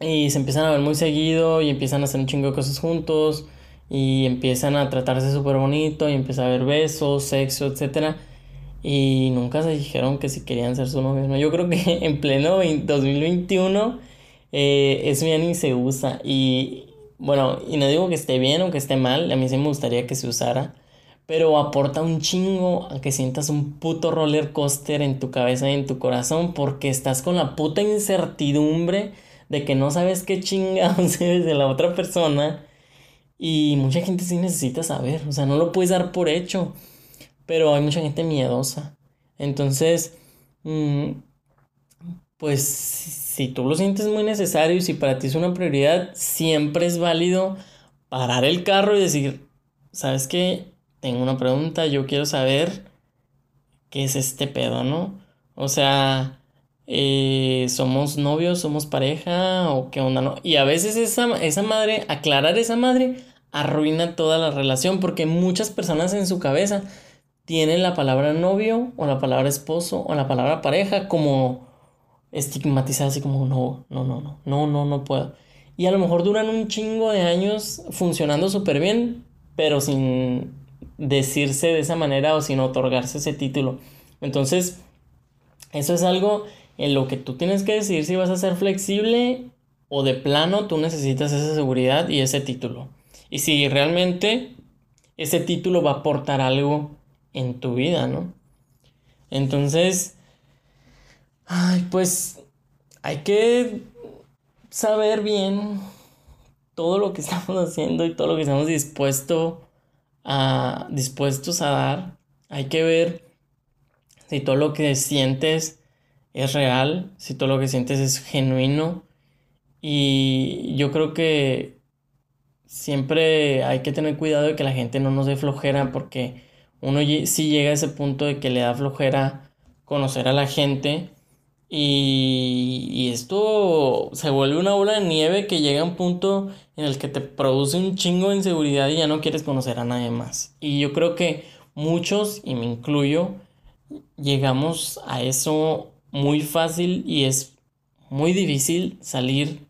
y se empiezan a ver muy seguido y empiezan a hacer un chingo de cosas juntos y empiezan a tratarse súper bonito y empieza a haber besos, sexo, etc. Y nunca se dijeron que si querían ser su novio, ¿no? Yo creo que en pleno 2021 eh, eso ya ni se usa y bueno, y no digo que esté bien o que esté mal, a mí sí me gustaría que se usara pero aporta un chingo a que sientas un puto roller coaster en tu cabeza y en tu corazón porque estás con la puta incertidumbre de que no sabes qué chingados eres de la otra persona y mucha gente sí necesita saber, o sea, no lo puedes dar por hecho, pero hay mucha gente miedosa. Entonces, mm, pues si tú lo sientes muy necesario y si para ti es una prioridad, siempre es válido parar el carro y decir, ¿sabes qué? Tengo una pregunta, yo quiero saber qué es este pedo, ¿no? O sea, eh, somos novios, somos pareja o qué onda, ¿no? Y a veces esa, esa madre, aclarar esa madre, arruina toda la relación porque muchas personas en su cabeza tienen la palabra novio o la palabra esposo o la palabra pareja como estigmatizada, así como no, no, no, no, no, no, no puedo. Y a lo mejor duran un chingo de años funcionando súper bien, pero sin decirse de esa manera o sin otorgarse ese título. Entonces, eso es algo en lo que tú tienes que decir si vas a ser flexible o de plano tú necesitas esa seguridad y ese título. Y si realmente ese título va a aportar algo en tu vida, ¿no? Entonces, ay, pues hay que saber bien todo lo que estamos haciendo y todo lo que estamos dispuesto a, dispuestos a dar. Hay que ver si todo lo que sientes es real, si todo lo que sientes es genuino. Y yo creo que siempre hay que tener cuidado de que la gente no nos dé flojera porque uno sí llega a ese punto de que le da flojera conocer a la gente y, esto se vuelve una bola de nieve que llega a un punto en el que te produce un chingo de inseguridad y ya no quieres conocer a nadie más. Y yo creo que muchos, y me incluyo, llegamos a eso muy fácil y es muy difícil salir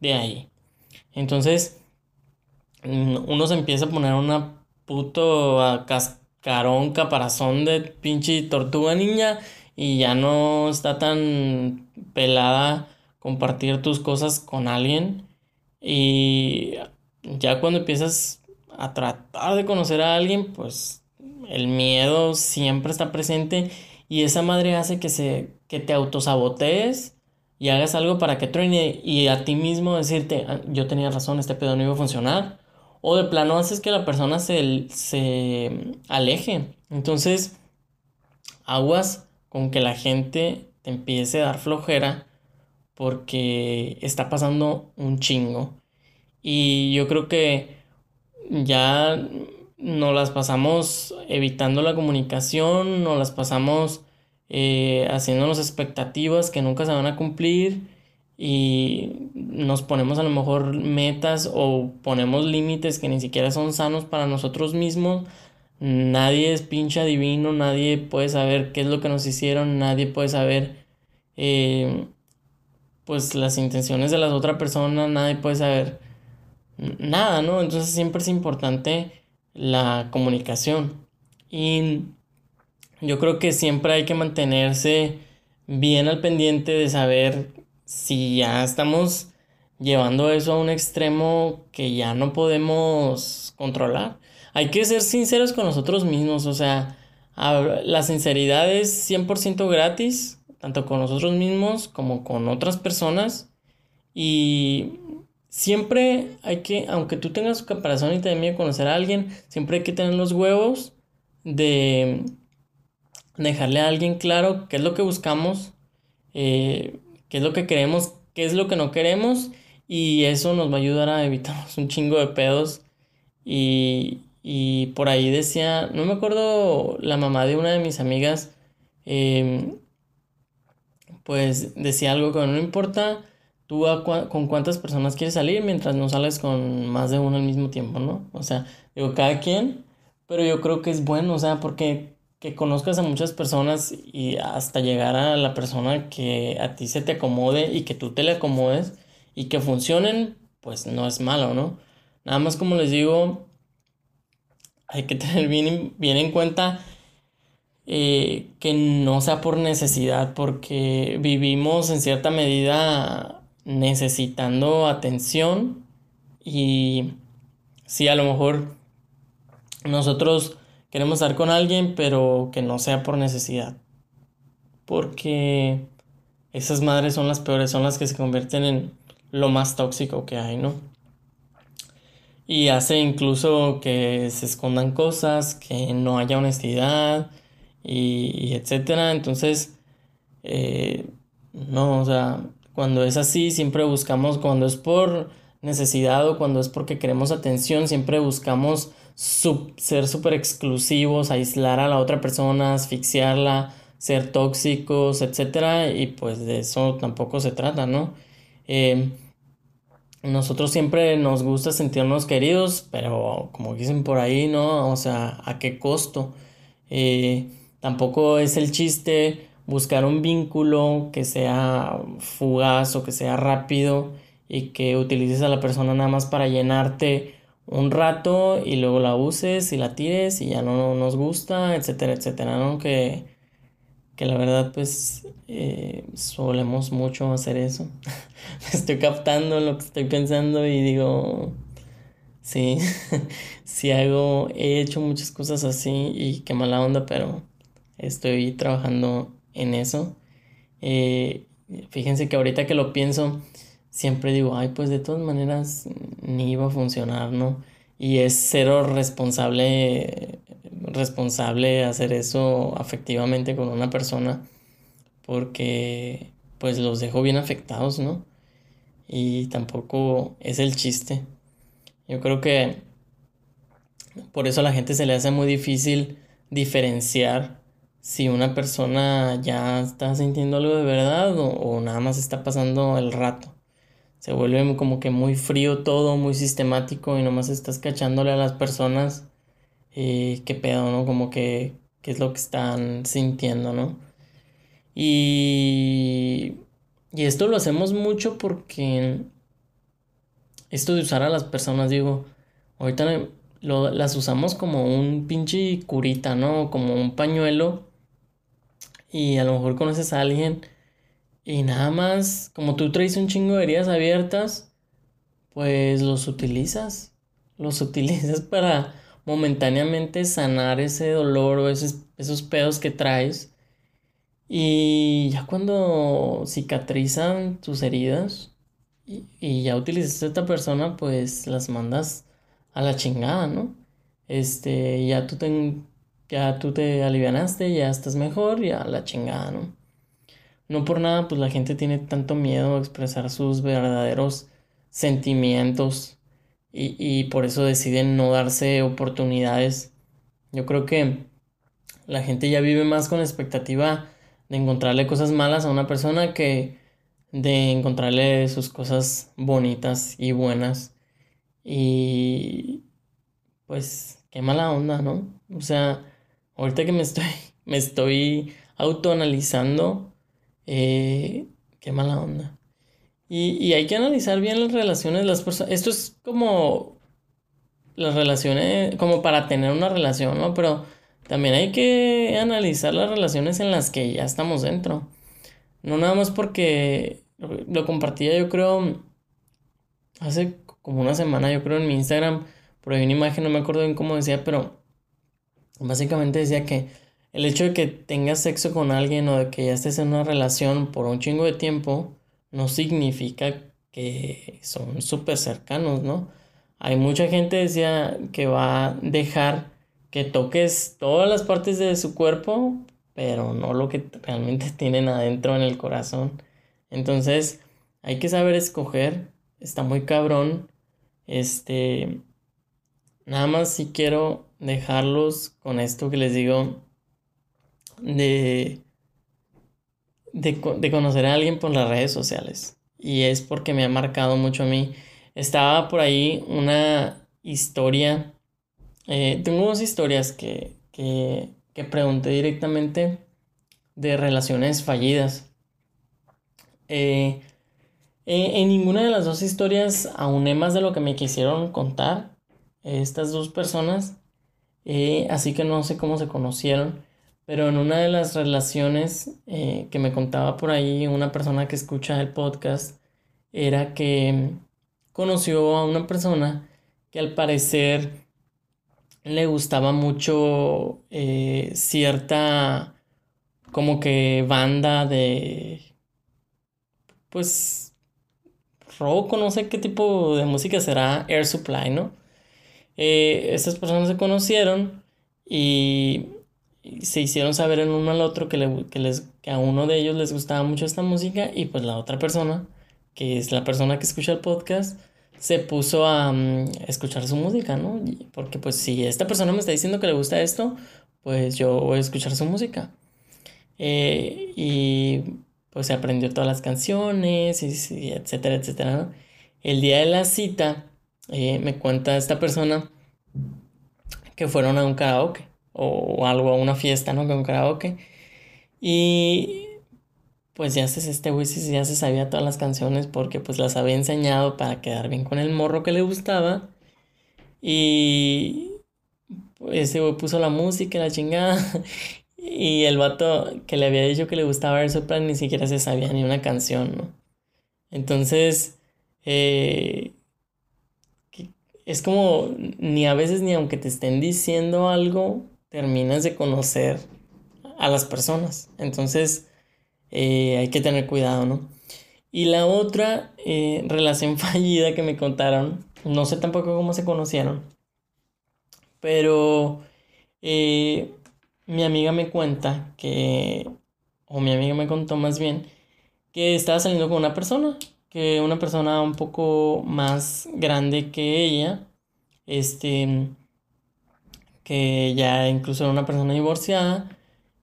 de ahí. Entonces, uno se empieza a poner una puto cascarón, caparazón de pinche tortuga niña y ya no está tan pelada compartir tus cosas con alguien. Y ya cuando empiezas a tratar de conocer a alguien, pues el miedo siempre está presente y esa madre hace que se que te autosabotees y hagas algo para que truene y a ti mismo decirte, ah, yo tenía razón, este pedo no iba a funcionar. O de plano haces que la persona se, se aleje. Entonces, aguas con que la gente te empiece a dar flojera porque está pasando un chingo. Y yo creo que ya no las pasamos evitando la comunicación, no las pasamos eh, haciéndonos expectativas que nunca se van a cumplir y nos ponemos a lo mejor metas o ponemos límites que ni siquiera son sanos para nosotros mismos. Nadie es pinche adivino, nadie puede saber qué es lo que nos hicieron, nadie puede saber eh, pues las intenciones de la otra persona, nadie puede saber nada, ¿no? Entonces siempre es importante la comunicación. Y yo creo que siempre hay que mantenerse bien al pendiente de saber si ya estamos llevando eso a un extremo que ya no podemos controlar. Hay que ser sinceros con nosotros mismos, o sea, la sinceridad es 100% gratis, tanto con nosotros mismos como con otras personas. Y siempre hay que, aunque tú tengas caparazón y te dé miedo conocer a alguien, siempre hay que tener los huevos de dejarle a alguien claro qué es lo que buscamos, eh, qué es lo que queremos, qué es lo que no queremos y eso nos va a ayudar a evitarnos un chingo de pedos y, y por ahí decía, no me acuerdo la mamá de una de mis amigas, em, pues decía algo que no importa tú con cuántas personas quieres salir mientras no sales con más de uno al mismo tiempo, ¿no? O sea, digo, cada quien, pero yo creo que es bueno, o sea, porque que conozcas a muchas personas y hasta llegar a la persona que a ti se te acomode y que tú te le acomodes y que funcionen, pues no es malo, ¿no? Nada más como les digo, hay que tener bien, bien en cuenta eh, que no sea por necesidad, porque vivimos en cierta medida necesitando atención y si a lo mejor nosotros queremos estar con alguien, pero que no sea por necesidad. Porque esas madres son las peores, son las que se convierten en lo más tóxico que hay, ¿no? Y hace incluso que se escondan cosas, que no haya honestidad y, etcétera. Entonces, eh, no, o sea, cuando es así, siempre buscamos, cuando es por necesidad o cuando es porque queremos atención, siempre buscamos ser súper exclusivos, aislar a la otra persona, asfixiarla, ser tóxicos, etcétera, y pues de eso tampoco se trata, ¿no? Eh, nosotros siempre nos gusta sentirnos queridos, pero como dicen por ahí, ¿no? O sea, ¿a qué costo? Eh, tampoco es el chiste buscar un vínculo que sea fugaz o que sea rápido y que utilices a la persona nada más para llenarte un rato y luego la uses y la tires y ya no nos gusta, etcétera, etcétera, ¿no? Que, que la verdad pues eh, solemos mucho hacer eso. estoy captando lo que estoy pensando y digo, sí, sí hago, he hecho muchas cosas así y qué mala onda, pero estoy trabajando en eso. Eh, fíjense que ahorita que lo pienso, siempre digo, ay, pues de todas maneras ni iba a funcionar, ¿no? Y es cero responsable, responsable hacer eso afectivamente con una persona porque pues los dejo bien afectados, ¿no? Y tampoco es el chiste. Yo creo que por eso a la gente se le hace muy difícil diferenciar si una persona ya está sintiendo algo de verdad o, nada más está pasando el rato. Se vuelve como que muy frío todo, muy sistemático y nomás estás cachándole a las personas eh, qué pedo, ¿no? Como que qué es lo que están sintiendo, ¿no? Y, y esto lo hacemos mucho porque esto de usar a las personas, digo, ahorita las usamos como un pinche curita, ¿no? Como un pañuelo y a lo mejor conoces a alguien y nada más, como tú traes un chingo de heridas abiertas, pues los utilizas. Los utilizas para momentáneamente sanar ese dolor o esos, esos pedos que traes. Y ya cuando cicatrizan tus heridas y, ya utilizaste a esta persona, pues las mandas a la chingada, ¿no? Este, ya tú te, ya tú te alivianaste, ya estás mejor, ya la chingada, ¿no? No por nada, pues la gente tiene tanto miedo a expresar sus verdaderos sentimientos y, por eso deciden no darse oportunidades. Yo creo que la gente ya vive más con expectativa de encontrarle cosas malas a una persona que de encontrarle sus cosas bonitas y buenas. Y pues qué mala onda, ¿no? O sea, ahorita que me estoy, me estoy autoanalizando, eh, qué mala onda. Y, y, hay que analizar bien las relaciones de las personas. Esto es como las relaciones, como para tener una relación, ¿no? Pero también hay que analizar las relaciones en las que ya estamos dentro. No nada más porque lo compartía yo creo hace como una semana, yo creo en mi Instagram, por ahí una imagen, no me acuerdo bien cómo decía, pero Básicamente decía que el hecho de que tengas sexo con alguien o de que ya estés en una relación por un chingo de tiempo no significa que son súper cercanos, ¿no? Hay mucha gente decía que va a dejar que toques todas las partes de su cuerpo, pero no lo que realmente tienen adentro en el corazón. Entonces, hay que saber escoger, está muy cabrón. Este, nada más si quiero dejarlos con esto que les digo de, de, conocer a alguien por las redes sociales. Y es porque me ha marcado mucho a mí. Estaba por ahí una historia. Eh, tengo dos historias que, que, que pregunté directamente de relaciones fallidas. Eh, en ninguna de las dos historias auné más de lo que me quisieron contar estas dos personas. Eh, así que no sé cómo se conocieron, pero en una de las relaciones eh, que me contaba por ahí una persona que escucha el podcast, era que conoció a una persona que al parecer le gustaba mucho eh, cierta como que banda de pues rock o no sé qué tipo de música será Air Supply, ¿no? Eh, estas personas se conocieron y, se hicieron saber el uno al otro que, les, que a uno de ellos les gustaba mucho esta música y pues la otra persona, que es la persona que escucha el podcast, se puso a mm, escuchar su música, ¿no? Porque pues si esta persona me está diciendo que le gusta esto, pues yo voy a escuchar su música. Eh, y pues se aprendió todas las canciones, y, etcétera, etcétera. El día de la cita, eh, me cuenta esta persona que fueron a un karaoke o algo, a una fiesta, ¿no? Con karaoke. Y pues ya se, este güey ya se sabía todas las canciones porque pues las había enseñado para quedar bien con el morro que le gustaba. Y pues, ese güey puso la música, la chingada. Y el vato que le había dicho que le gustaba el Sopran ni siquiera se sabía ni una canción, ¿no? Entonces, eh, es como ni a veces ni aunque te estén diciendo algo, terminas de conocer a las personas. Entonces, eh, hay que tener cuidado, ¿no? Y la otra eh, relación fallida que me contaron, no sé tampoco cómo se conocieron, pero eh, mi amiga me cuenta que, o mi amiga me contó más bien, que estaba saliendo con una persona, que una persona un poco más grande que ella, este, que ya incluso era una persona divorciada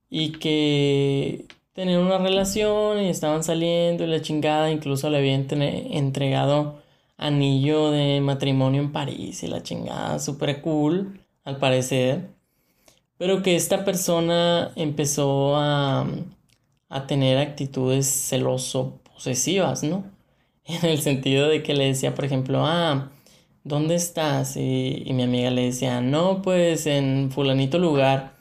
y que tenían una relación y estaban saliendo y la chingada, incluso le habían entregado anillo de matrimonio en París y la chingada, súper cool, al parecer. Pero que esta persona empezó a, a tener actitudes celoso-posesivas, ¿no? En el sentido de que le decía, por ejemplo, ah, ¿dónde estás? Y, y mi amiga le decía, no, pues en fulanito lugar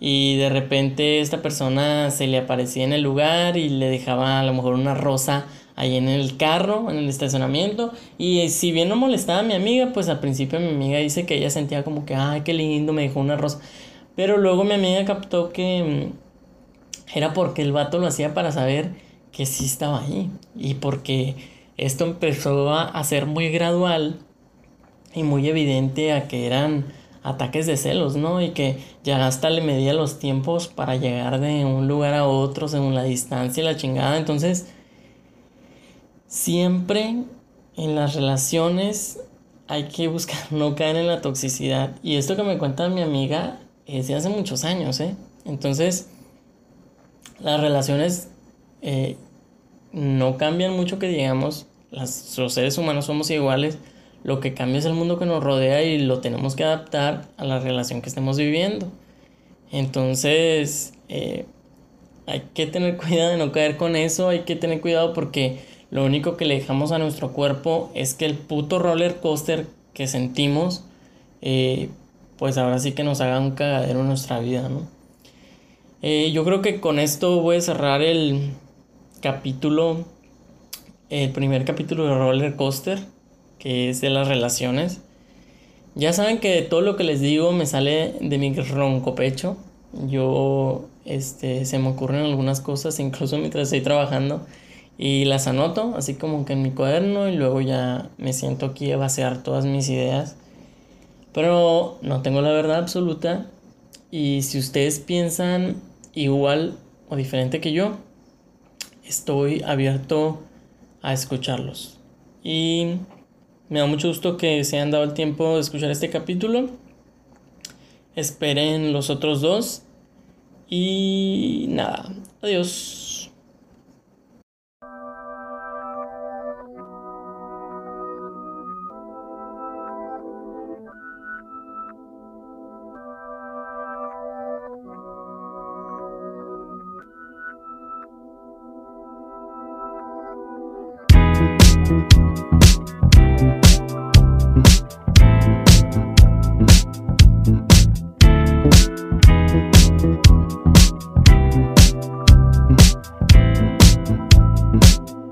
y de repente esta persona se le aparecía en el lugar y le dejaba a lo mejor una rosa ahí en el carro, en el estacionamiento. Y si bien no molestaba a mi amiga, pues al principio mi amiga dice que ella sentía como que, ay, qué lindo, me dejó una rosa. Pero luego mi amiga captó que mm, era porque el vato lo hacía para saber que sí estaba ahí. Y porque esto empezó a ser muy gradual y muy evidente a que eran ataques de celos, ¿no? Y que ya hasta le medía los tiempos para llegar de un lugar a otro según la distancia y la chingada. Entonces, siempre en las relaciones hay que buscar no caer en la toxicidad. Y esto que me cuenta mi amiga es de hace muchos años, ¿eh? Entonces, las relaciones eh, no cambian mucho que digamos, los seres humanos somos iguales lo que cambia es el mundo que nos rodea y lo tenemos que adaptar a la relación que estemos viviendo. Entonces, eh, hay que tener cuidado de no caer con eso, hay que tener cuidado porque lo único que le dejamos a nuestro cuerpo es que el puto roller coaster que sentimos, eh, pues ahora sí que nos haga un cagadero en nuestra vida, ¿no? Eh, yo creo que con esto voy a cerrar el capítulo, el primer capítulo de roller coaster que es de las relaciones. Ya saben que todo lo que les digo me sale de mi ronco pecho. Yo, este, se me ocurren algunas cosas, incluso mientras estoy trabajando, y las anoto, así como que en mi cuaderno, y luego ya me siento aquí a vaciar todas mis ideas. Pero no tengo la verdad absoluta, y si ustedes piensan igual o diferente que yo, estoy abierto a escucharlos. Y me da mucho gusto que se hayan dado el tiempo de escuchar este capítulo. Esperen los otros dos. Y nada, adiós.